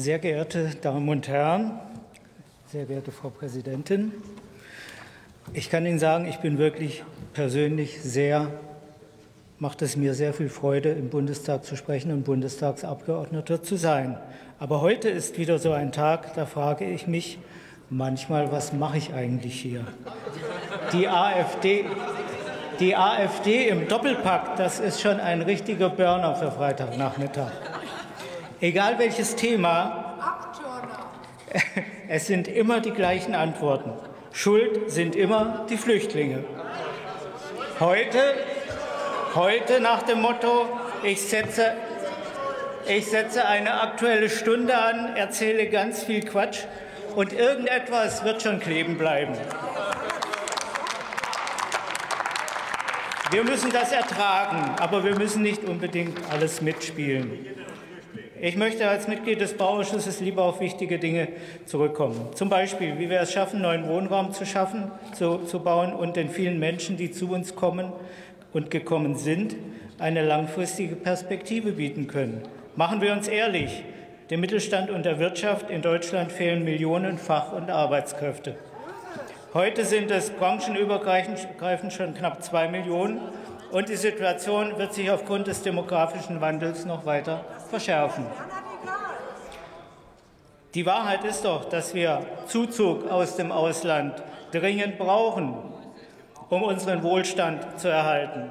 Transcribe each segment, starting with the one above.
Sehr geehrte Damen und Herren, sehr geehrte Frau Präsidentin, ich kann Ihnen sagen, ich bin wirklich persönlich sehr, macht es mir sehr viel Freude, im Bundestag zu sprechen und Bundestagsabgeordneter zu sein. Aber heute ist wieder so ein Tag, da frage ich mich manchmal, was mache ich eigentlich hier? Die AfD, die AfD im Doppelpack, das ist schon ein richtiger Burner für Freitagnachmittag. Egal welches Thema, es sind immer die gleichen Antworten. Schuld sind immer die Flüchtlinge. Heute, heute nach dem Motto, ich setze, ich setze eine aktuelle Stunde an, erzähle ganz viel Quatsch und irgendetwas wird schon kleben bleiben. Wir müssen das ertragen, aber wir müssen nicht unbedingt alles mitspielen. Ich möchte als Mitglied des Bauausschusses lieber auf wichtige Dinge zurückkommen. Zum Beispiel, wie wir es schaffen, neuen Wohnraum zu schaffen, zu, zu bauen und den vielen Menschen, die zu uns kommen und gekommen sind, eine langfristige Perspektive bieten können. Machen wir uns ehrlich, dem Mittelstand und der Wirtschaft in Deutschland fehlen Millionen Fach- und Arbeitskräfte. Heute sind es branchenübergreifend schon knapp zwei Millionen und die Situation wird sich aufgrund des demografischen Wandels noch weiter verschärfen. Die Wahrheit ist doch, dass wir Zuzug aus dem Ausland dringend brauchen, um unseren Wohlstand zu erhalten.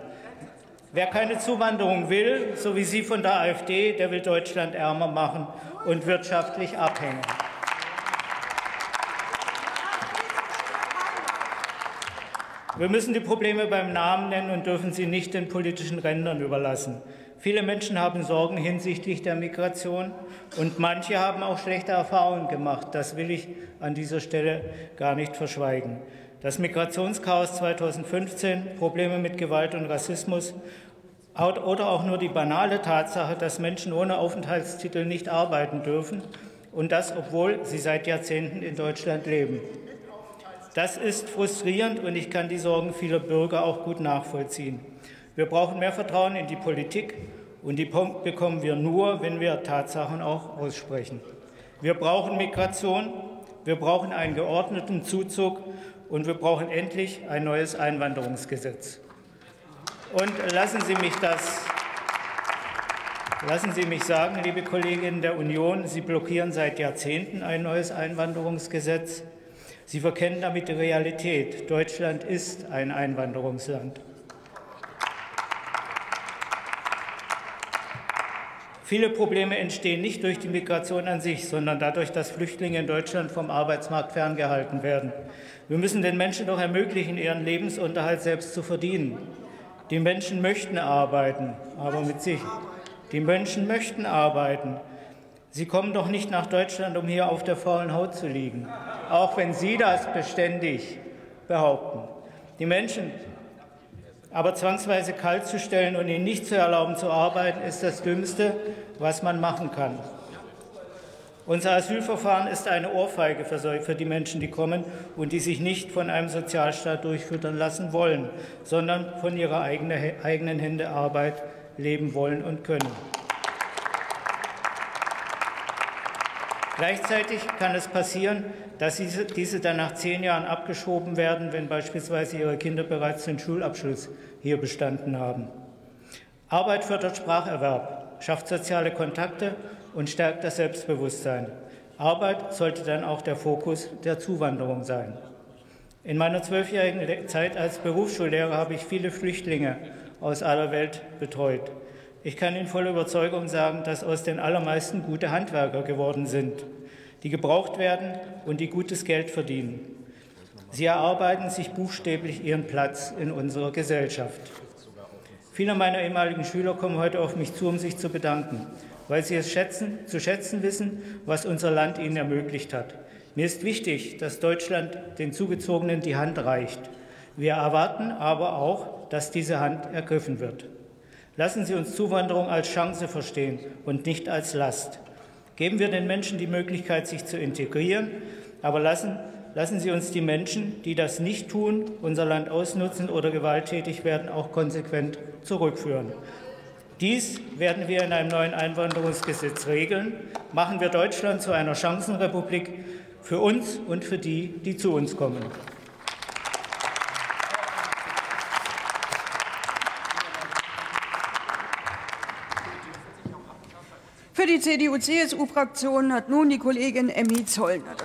Wer keine Zuwanderung will, so wie Sie von der AfD, der will Deutschland ärmer machen und wirtschaftlich abhängen. Wir müssen die Probleme beim Namen nennen und dürfen sie nicht den politischen Rändern überlassen. Viele Menschen haben Sorgen hinsichtlich der Migration und manche haben auch schlechte Erfahrungen gemacht. Das will ich an dieser Stelle gar nicht verschweigen. Das Migrationschaos 2015, Probleme mit Gewalt und Rassismus oder auch nur die banale Tatsache, dass Menschen ohne Aufenthaltstitel nicht arbeiten dürfen und das, obwohl sie seit Jahrzehnten in Deutschland leben. Das ist frustrierend und ich kann die Sorgen vieler Bürger auch gut nachvollziehen. Wir brauchen mehr Vertrauen in die Politik und die bekommen wir nur, wenn wir Tatsachen auch aussprechen. Wir brauchen Migration, wir brauchen einen geordneten Zuzug und wir brauchen endlich ein neues Einwanderungsgesetz. Und lassen Sie mich das Lassen Sie mich sagen, liebe Kolleginnen der Union, Sie blockieren seit Jahrzehnten ein neues Einwanderungsgesetz. Sie verkennen damit die Realität. Deutschland ist ein Einwanderungsland. Viele Probleme entstehen nicht durch die Migration an sich, sondern dadurch, dass Flüchtlinge in Deutschland vom Arbeitsmarkt ferngehalten werden. Wir müssen den Menschen doch ermöglichen, ihren Lebensunterhalt selbst zu verdienen. Die Menschen möchten arbeiten, aber mit sich. Die Menschen möchten arbeiten, Sie kommen doch nicht nach Deutschland, um hier auf der faulen Haut zu liegen, auch wenn Sie das beständig behaupten. Die Menschen aber zwangsweise kalt zu stellen und ihnen nicht zu erlauben zu arbeiten, ist das Dümmste, was man machen kann. Unser Asylverfahren ist eine Ohrfeige für die Menschen, die kommen und die sich nicht von einem Sozialstaat durchfüttern lassen wollen, sondern von ihrer eigenen Hände Arbeit leben wollen und können. Gleichzeitig kann es passieren, dass diese, dann nach zehn Jahren abgeschoben werden, wenn beispielsweise ihre Kinder bereits den Schulabschluss hier bestanden haben. Arbeit fördert Spracherwerb, schafft soziale Kontakte und stärkt das Selbstbewusstsein. Arbeit sollte dann auch der Fokus der Zuwanderung sein. In meiner zwölfjährigen Zeit als Berufsschullehrer habe ich viele Flüchtlinge aus aller Welt betreut. Ich kann in voller Überzeugung sagen, dass aus den allermeisten gute Handwerker geworden sind, die gebraucht werden und die gutes Geld verdienen. Sie erarbeiten sich buchstäblich ihren Platz in unserer Gesellschaft. Viele meiner ehemaligen Schüler kommen heute auf mich zu, um sich zu bedanken, weil sie es schätzen, zu schätzen wissen, was unser Land ihnen ermöglicht hat. Mir ist wichtig, dass Deutschland den Zugezogenen die Hand reicht. Wir erwarten aber auch, dass diese Hand ergriffen wird. Lassen Sie uns Zuwanderung als Chance verstehen und nicht als Last. Geben wir den Menschen die Möglichkeit, sich zu integrieren, aber lassen, lassen Sie uns die Menschen, die das nicht tun, unser Land ausnutzen oder gewalttätig werden, auch konsequent zurückführen. Dies werden wir in einem neuen Einwanderungsgesetz regeln. Machen wir Deutschland zu einer Chancenrepublik für uns und für die, die zu uns kommen. Die CDU-CSU-Fraktion hat nun die Kollegin Emmy Zollner